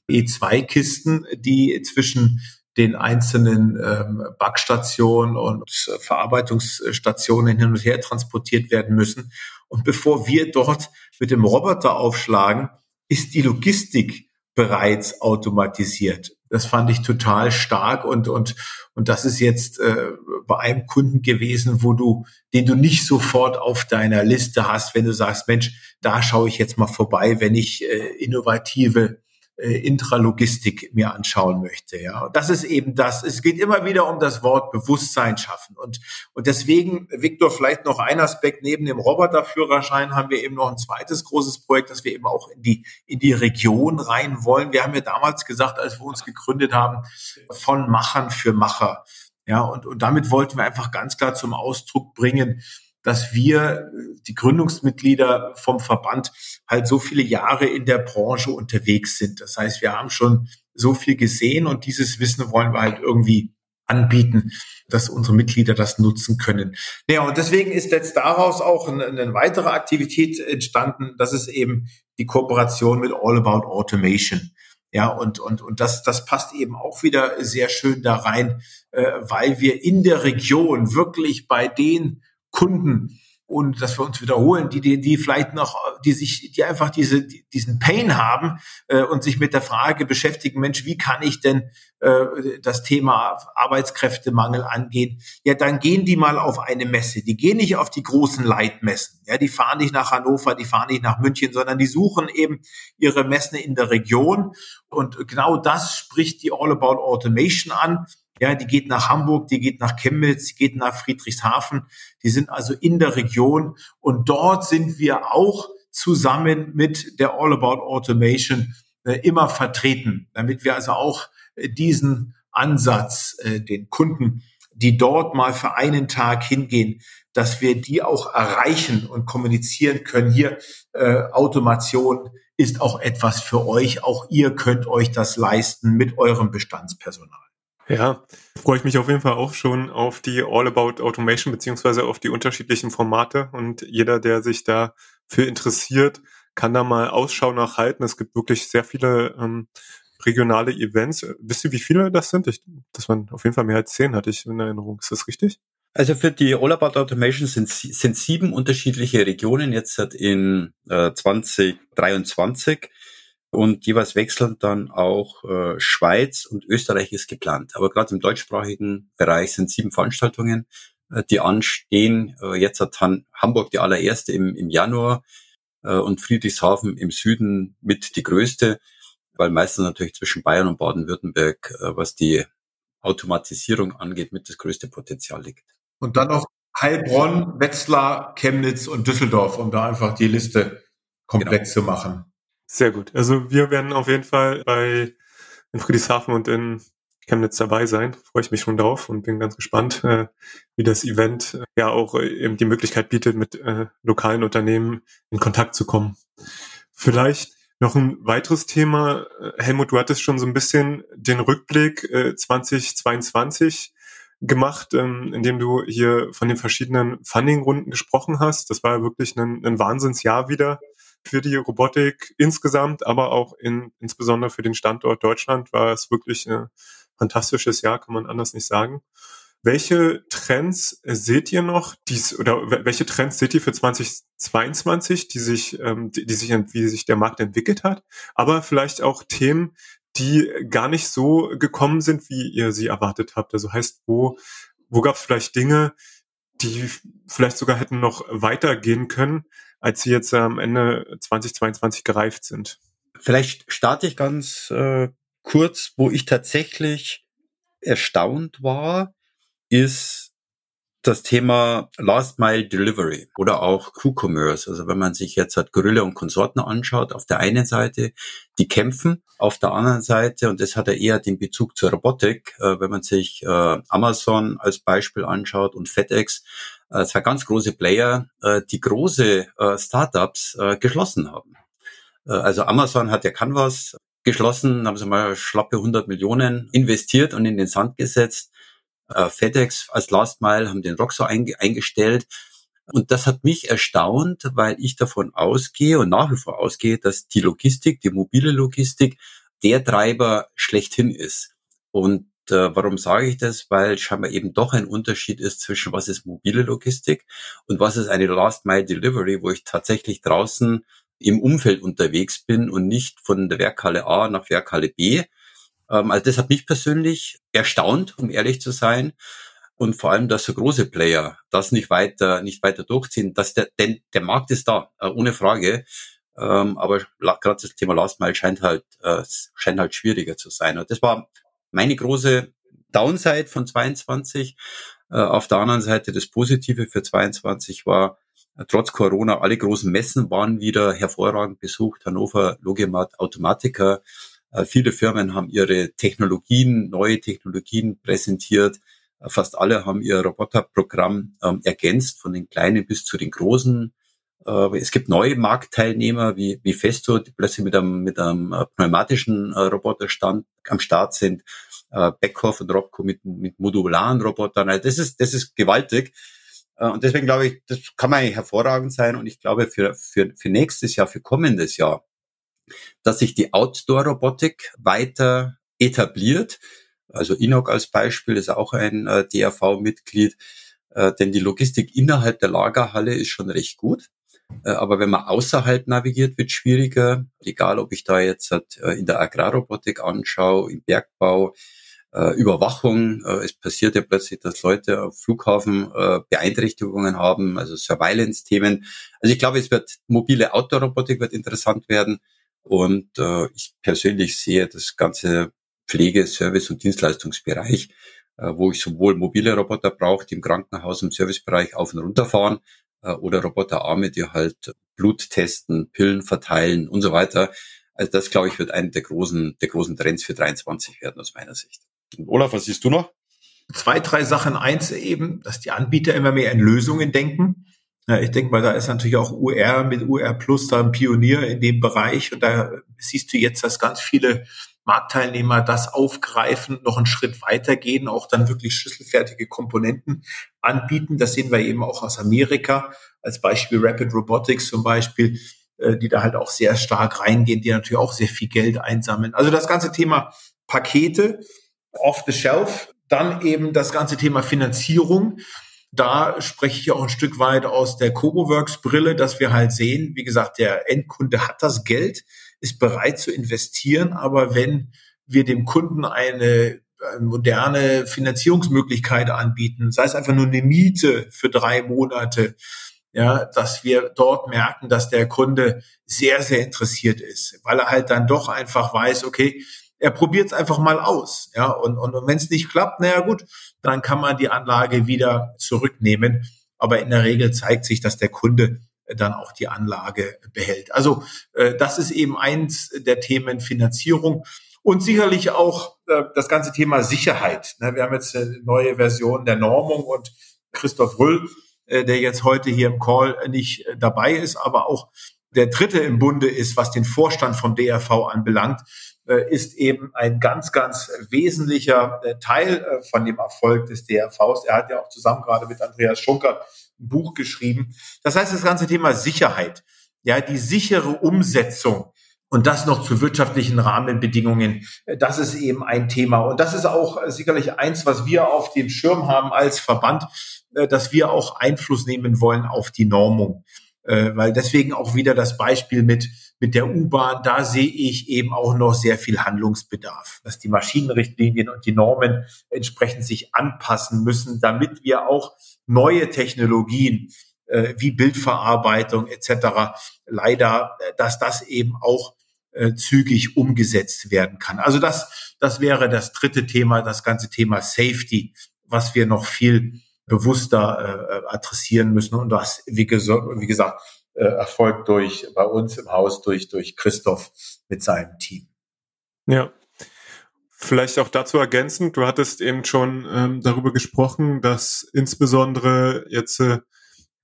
Speaker 4: E2-Kisten, die zwischen den einzelnen ähm, Backstationen und Verarbeitungsstationen hin und her transportiert werden müssen. Und bevor wir dort mit dem Roboter aufschlagen, ist die Logistik bereits automatisiert. Das fand ich total stark und und und das ist jetzt äh, bei einem Kunden gewesen, wo du den du nicht sofort auf deiner Liste hast, wenn du sagst, Mensch, da schaue ich jetzt mal vorbei, wenn ich äh, innovative äh, Intralogistik mir anschauen möchte. Ja, das ist eben das. Es geht immer wieder um das Wort Bewusstsein schaffen und und deswegen, Viktor, vielleicht noch ein Aspekt neben dem Roboterführerschein haben wir eben noch ein zweites großes Projekt, dass wir eben auch in die in die Region rein wollen. Wir haben ja damals gesagt, als wir uns gegründet haben, von Machern für Macher. Ja, und, und damit wollten wir einfach ganz klar zum Ausdruck bringen, dass wir, die Gründungsmitglieder vom Verband, halt so viele Jahre in der Branche unterwegs sind. Das heißt, wir haben schon so viel gesehen und dieses Wissen wollen wir halt irgendwie anbieten, dass unsere Mitglieder das nutzen können. Ja, und deswegen ist jetzt daraus auch eine, eine weitere Aktivität entstanden. Das ist eben die Kooperation mit All About Automation. Ja, und, und, und das, das passt eben auch wieder sehr schön da rein, äh, weil wir in der Region wirklich bei den Kunden und dass wir uns wiederholen, die, die, die vielleicht noch, die sich, die einfach diese, diesen Pain haben äh, und sich mit der Frage beschäftigen, Mensch, wie kann ich denn äh, das Thema Arbeitskräftemangel angehen? Ja, dann gehen die mal auf eine Messe. Die gehen nicht auf die großen Leitmessen. Ja, die fahren nicht nach Hannover, die fahren nicht nach München, sondern die suchen eben ihre Messen in der Region. Und genau das spricht die All About Automation an. Ja, die geht nach Hamburg, die geht nach Chemnitz, die geht nach Friedrichshafen. Die sind also in der Region und dort sind wir auch zusammen mit der All About Automation äh, immer vertreten, damit wir also auch äh, diesen Ansatz äh, den Kunden, die dort mal für einen Tag hingehen, dass wir die auch erreichen und kommunizieren können. Hier äh, Automation ist auch etwas für euch. Auch ihr könnt euch das leisten mit eurem Bestandspersonal.
Speaker 1: Ja, freue ich mich auf jeden Fall auch schon auf die All About Automation beziehungsweise auf die unterschiedlichen Formate und jeder, der sich dafür interessiert, kann da mal Ausschau nachhalten. Es gibt wirklich sehr viele ähm, regionale Events. Wisst ihr, wie viele das sind? Ich, das waren auf jeden Fall mehr als zehn, hatte ich in Erinnerung. Ist das richtig?
Speaker 2: Also für die All About Automation sind, sind sieben unterschiedliche Regionen jetzt in äh, 2023 und jeweils wechseln dann auch äh, Schweiz und Österreich ist geplant. Aber gerade im deutschsprachigen Bereich sind sieben Veranstaltungen, äh, die anstehen. Äh, jetzt hat Hamburg die allererste im, im Januar äh, und Friedrichshafen im Süden mit die größte, weil meistens natürlich zwischen Bayern und Baden-Württemberg, äh, was die Automatisierung angeht, mit das größte Potenzial liegt.
Speaker 4: Und dann noch Heilbronn, Wetzlar, Chemnitz und Düsseldorf, um da einfach die Liste komplett genau. zu machen.
Speaker 1: Sehr gut. Also wir werden auf jeden Fall bei in Friedrichshafen und in Chemnitz dabei sein. Freue ich mich schon drauf und bin ganz gespannt, äh, wie das Event äh, ja auch äh, eben die Möglichkeit bietet, mit äh, lokalen Unternehmen in Kontakt zu kommen. Vielleicht noch ein weiteres Thema. Äh, Helmut, du hattest schon so ein bisschen den Rückblick äh, 2022 gemacht, ähm, indem du hier von den verschiedenen Funding-Runden gesprochen hast. Das war wirklich ein, ein Wahnsinnsjahr wieder für die Robotik insgesamt, aber auch in, insbesondere für den Standort Deutschland war es wirklich ein fantastisches Jahr, kann man anders nicht sagen. Welche Trends seht ihr noch, dies, oder welche Trends seht ihr für 2022, die sich, ähm, die, die sich, wie sich der Markt entwickelt hat, aber vielleicht auch Themen, die gar nicht so gekommen sind, wie ihr sie erwartet habt? Also heißt, wo, wo gab es vielleicht Dinge, die vielleicht sogar hätten noch weitergehen können, als sie jetzt am Ende 2022 gereift sind?
Speaker 2: Vielleicht starte ich ganz äh, kurz, wo ich tatsächlich erstaunt war, ist das Thema Last Mile Delivery oder auch Q-Commerce. Also wenn man sich jetzt halt Gorilla und Konsorten anschaut, auf der einen Seite, die kämpfen, auf der anderen Seite, und das hat ja eher den Bezug zur Robotik, äh, wenn man sich äh, Amazon als Beispiel anschaut und FedEx, äh, zwei ganz große Player, äh, die große äh, Startups äh, geschlossen haben. Äh, also Amazon hat ja Canvas geschlossen, haben sie mal schlappe 100 Millionen investiert und in den Sand gesetzt äh, FedEx als Last Mile haben den Roxo einge eingestellt. Und das hat mich erstaunt, weil ich davon ausgehe und nach wie vor ausgehe, dass die Logistik, die mobile Logistik, der Treiber schlechthin ist. Und äh, warum sage ich das? Weil scheinbar eben doch ein Unterschied ist zwischen was ist mobile Logistik und was ist eine Last Mile Delivery, wo ich tatsächlich draußen im Umfeld unterwegs bin und nicht von der Werkhalle A nach Werkhalle B, ähm, also das hat mich persönlich erstaunt, um ehrlich zu sein. Und vor allem, dass so große Player das nicht weiter, nicht weiter durchziehen, dass der, denn der Markt ist da, äh, ohne Frage. Ähm, aber gerade das Thema Last Mile scheint halt, äh, scheint halt schwieriger zu sein. Und das war meine große Downside von 22. Äh, auf der anderen Seite das Positive für 22 war, trotz Corona, alle großen Messen waren wieder hervorragend besucht. Hannover, Logimat, Automatica, äh, viele Firmen haben ihre Technologien, neue Technologien präsentiert. Äh, fast alle haben ihr Roboterprogramm ähm, ergänzt, von den kleinen bis zu den großen. Äh, es gibt neue Marktteilnehmer wie, wie Festo, die plötzlich mit einem, mit einem pneumatischen Roboterstand am Start sind. Beckhoff und Robco mit, mit modularen Robotern. Also das ist, das ist gewaltig. Und deswegen glaube ich, das kann man hervorragend sein. Und ich glaube, für, für, für nächstes Jahr, für kommendes Jahr, dass sich die Outdoor-Robotik weiter etabliert. Also Inok als Beispiel ist auch ein äh, DRV-Mitglied, äh, denn die Logistik innerhalb der Lagerhalle ist schon recht gut. Äh, aber wenn man außerhalb navigiert, wird schwieriger. Egal, ob ich da jetzt äh, in der Agrarrobotik anschaue, im Bergbau, äh, Überwachung. Äh, es passiert ja plötzlich, dass Leute auf Flughafen Beeinträchtigungen haben, also Surveillance-Themen. Also ich glaube, es wird mobile Outdoor-Robotik wird interessant werden. Und äh, ich persönlich sehe das ganze Pflege-, Service- und Dienstleistungsbereich, äh, wo ich sowohl mobile Roboter brauche, die im Krankenhaus im Servicebereich auf und runter fahren, äh, oder Roboterarme, die halt Blut testen, Pillen verteilen und so weiter. Also das, glaube ich, wird einer der großen, der großen Trends für 23 werden aus meiner Sicht. Und Olaf, was siehst du noch?
Speaker 4: Zwei, drei Sachen. Eins eben, dass die Anbieter immer mehr in Lösungen denken. Ja, ich denke mal, da ist natürlich auch UR mit UR Plus da ein Pionier in dem Bereich und da siehst du jetzt, dass ganz viele Marktteilnehmer das aufgreifen, noch einen Schritt weitergehen, auch dann wirklich schlüsselfertige Komponenten anbieten. Das sehen wir eben auch aus Amerika, als Beispiel Rapid Robotics zum Beispiel, äh, die da halt auch sehr stark reingehen, die natürlich auch sehr viel Geld einsammeln. Also das ganze Thema Pakete off the shelf, dann eben das ganze Thema Finanzierung da spreche ich auch ein Stück weit aus der CoboWorks-Brille, dass wir halt sehen, wie gesagt, der Endkunde hat das Geld, ist bereit zu investieren, aber wenn wir dem Kunden eine moderne Finanzierungsmöglichkeit anbieten, sei es einfach nur eine Miete für drei Monate, ja, dass wir dort merken, dass der Kunde sehr, sehr interessiert ist, weil er halt dann doch einfach weiß, okay, er probiert es einfach mal aus. Ja, und, und, und wenn es nicht klappt, naja gut, dann kann man die Anlage wieder zurücknehmen. Aber in der Regel zeigt sich, dass der Kunde dann auch die Anlage behält. Also äh, das ist eben eins der Themen Finanzierung. Und sicherlich auch äh, das ganze Thema Sicherheit. Ne, wir haben jetzt eine neue Version der Normung und Christoph Rüll, äh, der jetzt heute hier im Call nicht dabei ist, aber auch der dritte im Bunde ist, was den Vorstand vom DRV anbelangt, äh, ist eben ein ganz, ganz wesentlicher äh, Teil äh, von dem Erfolg des DRVs. Er hat ja auch zusammen gerade mit Andreas Schunkert ein Buch geschrieben. Das heißt, das ganze Thema Sicherheit, ja, die sichere Umsetzung und das noch zu wirtschaftlichen Rahmenbedingungen, das ist eben ein Thema. Und das ist auch sicherlich eins, was wir auf dem Schirm haben als Verband, dass wir auch Einfluss nehmen wollen auf die Normung äh, weil deswegen auch wieder das Beispiel mit mit der U-Bahn, da sehe ich eben auch noch sehr viel Handlungsbedarf, dass die Maschinenrichtlinien und die Normen entsprechend sich anpassen müssen, damit wir auch neue Technologien äh, wie Bildverarbeitung etc. leider, äh, dass das eben auch äh, zügig umgesetzt werden kann. Also das, das wäre das dritte Thema, das ganze Thema Safety, was wir noch viel bewusster äh, adressieren müssen. Und das, wie, wie gesagt, äh, erfolgt durch bei uns im Haus durch durch Christoph mit seinem Team.
Speaker 1: Ja. Vielleicht auch dazu ergänzend, du hattest eben schon ähm, darüber gesprochen, dass insbesondere jetzt äh,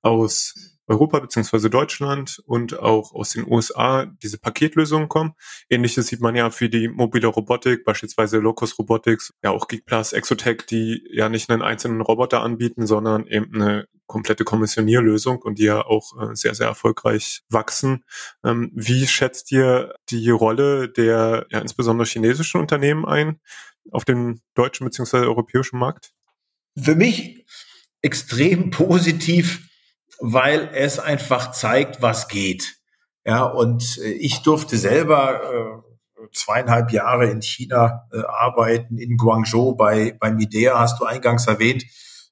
Speaker 1: aus Europa beziehungsweise Deutschland und auch aus den USA diese Paketlösungen kommen. Ähnliches sieht man ja für die mobile Robotik, beispielsweise Locus Robotics, ja auch Geekplus, Exotech, die ja nicht einen einzelnen Roboter anbieten, sondern eben eine komplette Kommissionierlösung und die ja auch äh, sehr, sehr erfolgreich wachsen. Ähm, wie schätzt ihr die Rolle der ja, insbesondere chinesischen Unternehmen ein auf dem deutschen beziehungsweise europäischen Markt?
Speaker 4: Für mich extrem positiv weil es einfach zeigt, was geht. Ja, und äh, ich durfte selber äh, zweieinhalb Jahre in China äh, arbeiten, in Guangzhou bei, bei Midea, hast du eingangs erwähnt,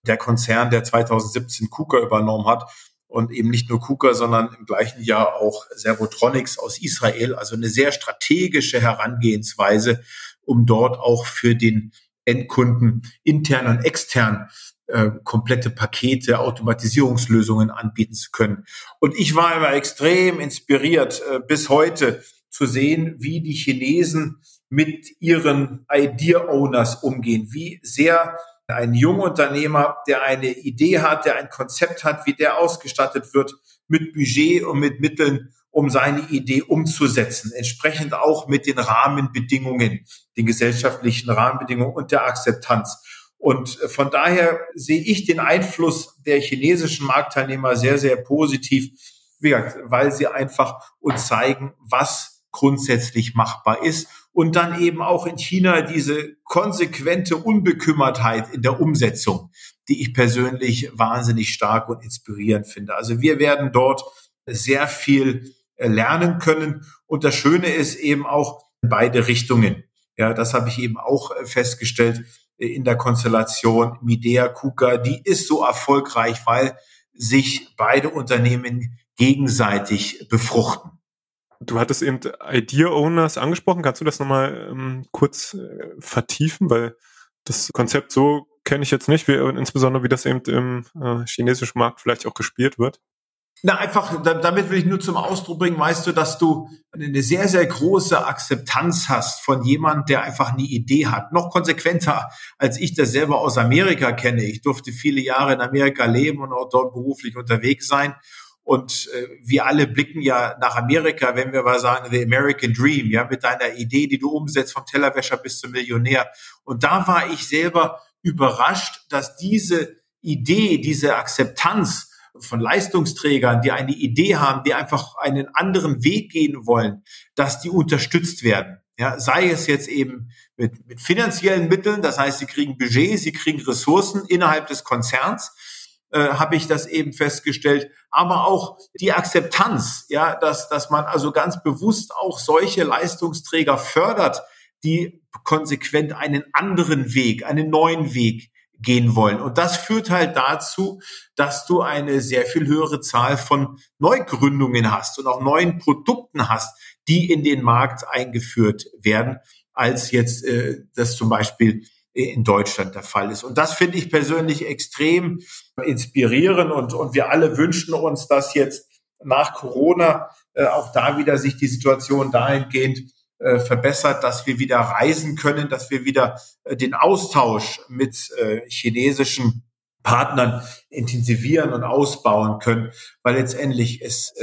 Speaker 4: der Konzern, der 2017 KUKA übernommen hat und eben nicht nur KUKA, sondern im gleichen Jahr auch Servotronics aus Israel, also eine sehr strategische Herangehensweise, um dort auch für den Endkunden intern und extern äh, komplette Pakete, Automatisierungslösungen anbieten zu können. Und ich war immer extrem inspiriert, äh, bis heute zu sehen, wie die Chinesen mit ihren Idea-Owners umgehen, wie sehr ein Jungunternehmer, der eine Idee hat, der ein Konzept hat, wie der ausgestattet wird mit Budget und mit Mitteln, um seine Idee umzusetzen, entsprechend auch mit den Rahmenbedingungen, den gesellschaftlichen Rahmenbedingungen und der Akzeptanz. Und von daher sehe ich den Einfluss der chinesischen Marktteilnehmer sehr, sehr positiv, weil sie einfach uns zeigen, was grundsätzlich machbar ist. Und dann eben auch in China diese konsequente Unbekümmertheit in der Umsetzung, die ich persönlich wahnsinnig stark und inspirierend finde. Also wir werden dort sehr viel lernen können. Und das Schöne ist eben auch beide Richtungen. Ja, das habe ich eben auch festgestellt in der Konstellation Midea KUKA, die ist so erfolgreich, weil sich beide Unternehmen gegenseitig befruchten.
Speaker 1: Du hattest eben Idea Owners angesprochen. Kannst du das nochmal ähm, kurz äh, vertiefen? Weil das Konzept so kenne ich jetzt nicht, wie, insbesondere wie das eben im äh, chinesischen Markt vielleicht auch gespielt wird.
Speaker 4: Na, einfach, damit will ich nur zum Ausdruck bringen, weißt du, dass du eine sehr, sehr große Akzeptanz hast von jemand, der einfach eine Idee hat. Noch konsequenter, als ich das selber aus Amerika kenne. Ich durfte viele Jahre in Amerika leben und auch dort beruflich unterwegs sein. Und äh, wir alle blicken ja nach Amerika, wenn wir mal sagen, the American Dream, ja, mit deiner Idee, die du umsetzt, vom Tellerwäscher bis zum Millionär. Und da war ich selber überrascht, dass diese Idee, diese Akzeptanz, von Leistungsträgern, die eine Idee haben, die einfach einen anderen Weg gehen wollen, dass die unterstützt werden. Ja, sei es jetzt eben mit, mit finanziellen Mitteln, das heißt, sie kriegen Budget, sie kriegen Ressourcen innerhalb des Konzerns, äh, habe ich das eben festgestellt, aber auch die Akzeptanz, ja, dass, dass man also ganz bewusst auch solche Leistungsträger fördert, die konsequent einen anderen Weg, einen neuen Weg gehen wollen. Und das führt halt dazu, dass du eine sehr viel höhere Zahl von Neugründungen hast und auch neuen Produkten hast, die in den Markt eingeführt werden, als jetzt äh, das zum Beispiel in Deutschland der Fall ist. Und das finde ich persönlich extrem inspirierend und, und wir alle wünschen uns, dass jetzt nach Corona äh, auch da wieder sich die Situation dahingehend äh, verbessert, dass wir wieder reisen können, dass wir wieder äh, den Austausch mit äh, chinesischen Partnern intensivieren und ausbauen können, weil letztendlich es,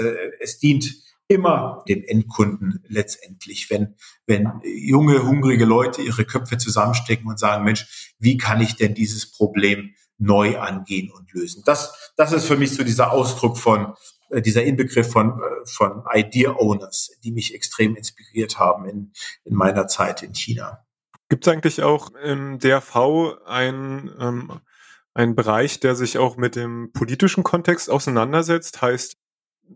Speaker 4: es dient immer dem Endkunden letztendlich, wenn, wenn junge, hungrige Leute ihre Köpfe zusammenstecken und sagen, Mensch, wie kann ich denn dieses Problem neu angehen und lösen? Das, das ist für mich so dieser Ausdruck von, dieser Inbegriff von, äh, von Idea Owners, die mich extrem inspiriert haben in, in meiner Zeit in China.
Speaker 1: Gibt es eigentlich auch im DRV ein, ähm, einen Bereich, der sich auch mit dem politischen Kontext auseinandersetzt? Heißt,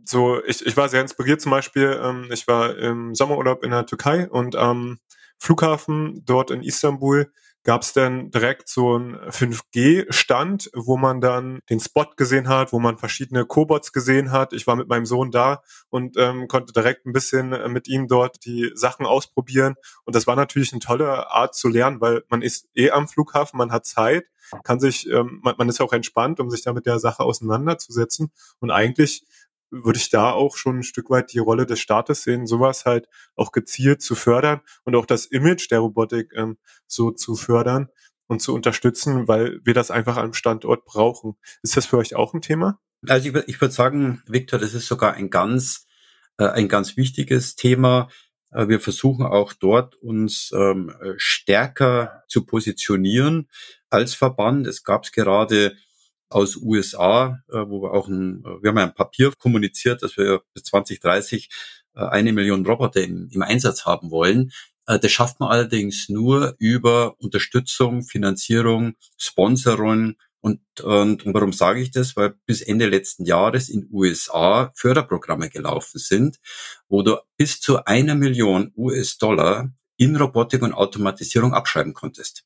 Speaker 1: so, ich, ich war sehr inspiriert zum Beispiel, ähm, ich war im Sommerurlaub in der Türkei und am Flughafen dort in Istanbul gab es dann direkt so einen 5G-Stand, wo man dann den Spot gesehen hat, wo man verschiedene Cobots gesehen hat. Ich war mit meinem Sohn da und ähm, konnte direkt ein bisschen äh, mit ihm dort die Sachen ausprobieren. Und das war natürlich eine tolle Art zu lernen, weil man ist eh am Flughafen, man hat Zeit, kann sich, ähm, man, man ist auch entspannt, um sich da mit der Sache auseinanderzusetzen. Und eigentlich würde ich da auch schon ein Stück weit die Rolle des Staates sehen, sowas halt auch gezielt zu fördern und auch das Image der Robotik ähm, so zu fördern und zu unterstützen, weil wir das einfach am Standort brauchen. Ist das für euch auch ein Thema?
Speaker 2: Also ich, ich würde sagen, Victor, das ist sogar ein ganz, äh, ein ganz wichtiges Thema. Äh, wir versuchen auch dort uns ähm, stärker zu positionieren als Verband. Es gab es gerade aus USA, äh, wo wir auch ein, äh, wir haben ein Papier kommuniziert, dass wir bis 2030 äh, eine Million Roboter im, im Einsatz haben wollen. Äh, das schafft man allerdings nur über Unterstützung, Finanzierung, Sponsoring und, und, und warum sage ich das? Weil bis Ende letzten Jahres in USA Förderprogramme gelaufen sind, wo du bis zu einer Million US-Dollar in Robotik und Automatisierung abschreiben konntest.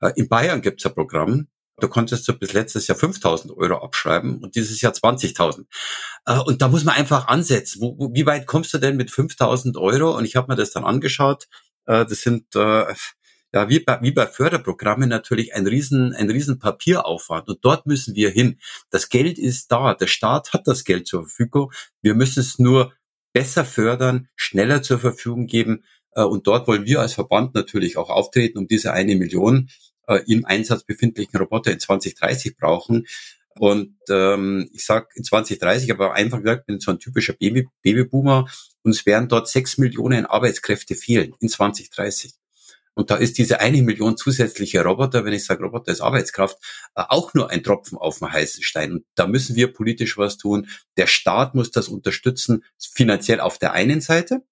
Speaker 2: Äh, in Bayern gibt es ein Programm, Du konntest du bis letztes Jahr 5000 Euro abschreiben und dieses Jahr 20.000. Äh, und da muss man einfach ansetzen. Wie weit kommst du denn mit 5000 Euro? Und ich habe mir das dann angeschaut. Äh, das sind äh, ja wie bei, wie bei Förderprogrammen natürlich ein riesen ein riesen Papieraufwand. Und dort müssen wir hin. Das Geld ist da. Der Staat hat das Geld zur Verfügung. Wir müssen es nur besser fördern, schneller zur Verfügung geben. Und dort wollen wir als Verband natürlich auch auftreten, um diese eine Million äh, im Einsatz befindlichen Roboter in 2030 brauchen. Und ähm, ich sage in 2030, aber einfach gesagt, bin so ein typischer Baby, Babyboomer, uns werden dort sechs Millionen Arbeitskräfte fehlen in 2030. Und da ist diese eine Million zusätzliche Roboter, wenn ich sage Roboter ist Arbeitskraft, äh, auch nur ein Tropfen auf dem heißen Stein. Und da müssen wir politisch was tun. Der Staat muss das unterstützen, finanziell auf der einen Seite.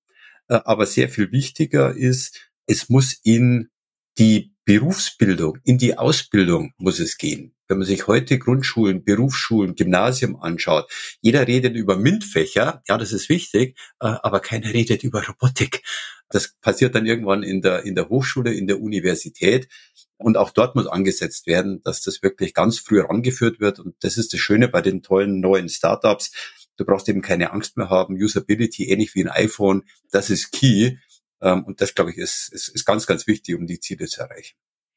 Speaker 2: Äh, aber sehr viel wichtiger ist, es muss in die Berufsbildung, in die Ausbildung muss es gehen. Wenn man sich heute Grundschulen, Berufsschulen, Gymnasium anschaut, jeder redet über MINT-Fächer, ja, das ist wichtig, äh, aber keiner redet über Robotik. Das passiert dann irgendwann in der, in der Hochschule, in der Universität. Und auch dort muss angesetzt werden, dass das wirklich ganz früh rangeführt wird. Und das ist das Schöne bei den tollen neuen Startups. Du brauchst eben keine Angst mehr haben. Usability, ähnlich wie ein iPhone, das ist key. Ähm, und das, glaube ich, ist, ist, ist ganz, ganz wichtig, um die Ziele zu erreichen.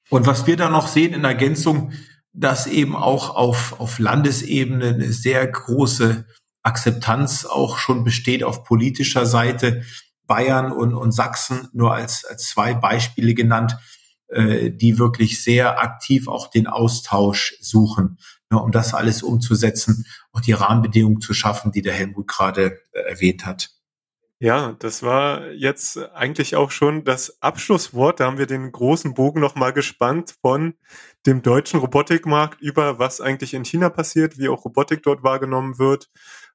Speaker 4: Und was wir da noch sehen in Ergänzung, dass eben auch auf, auf Landesebene eine sehr große Akzeptanz auch schon besteht auf politischer Seite. Bayern und, und Sachsen nur als, als zwei Beispiele genannt, äh, die wirklich sehr aktiv auch den Austausch suchen, ne, um das alles umzusetzen und die Rahmenbedingungen zu schaffen, die der Helmut gerade äh, erwähnt hat.
Speaker 1: Ja, das war jetzt eigentlich auch schon das Abschlusswort. Da haben wir den großen Bogen nochmal gespannt von dem deutschen Robotikmarkt über, was eigentlich in China passiert, wie auch Robotik dort wahrgenommen wird,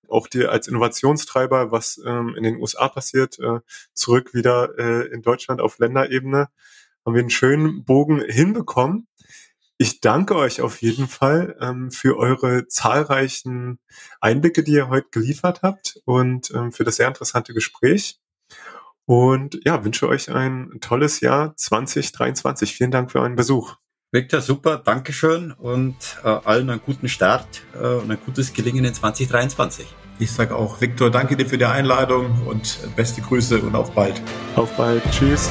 Speaker 1: auch die als Innovationstreiber, was ähm, in den USA passiert, äh, zurück wieder äh, in Deutschland auf Länderebene. Haben wir einen schönen Bogen hinbekommen. Ich danke euch auf jeden Fall ähm, für eure zahlreichen Einblicke, die ihr heute geliefert habt und ähm, für das sehr interessante Gespräch. Und ja, wünsche euch ein tolles Jahr 2023. Vielen Dank für euren Besuch.
Speaker 2: Victor, super, Dankeschön und äh, allen einen guten Start äh, und ein gutes Gelingen in 2023.
Speaker 4: Ich sage auch, Victor, danke dir für die Einladung und beste Grüße und auf bald.
Speaker 1: Auf bald. Tschüss.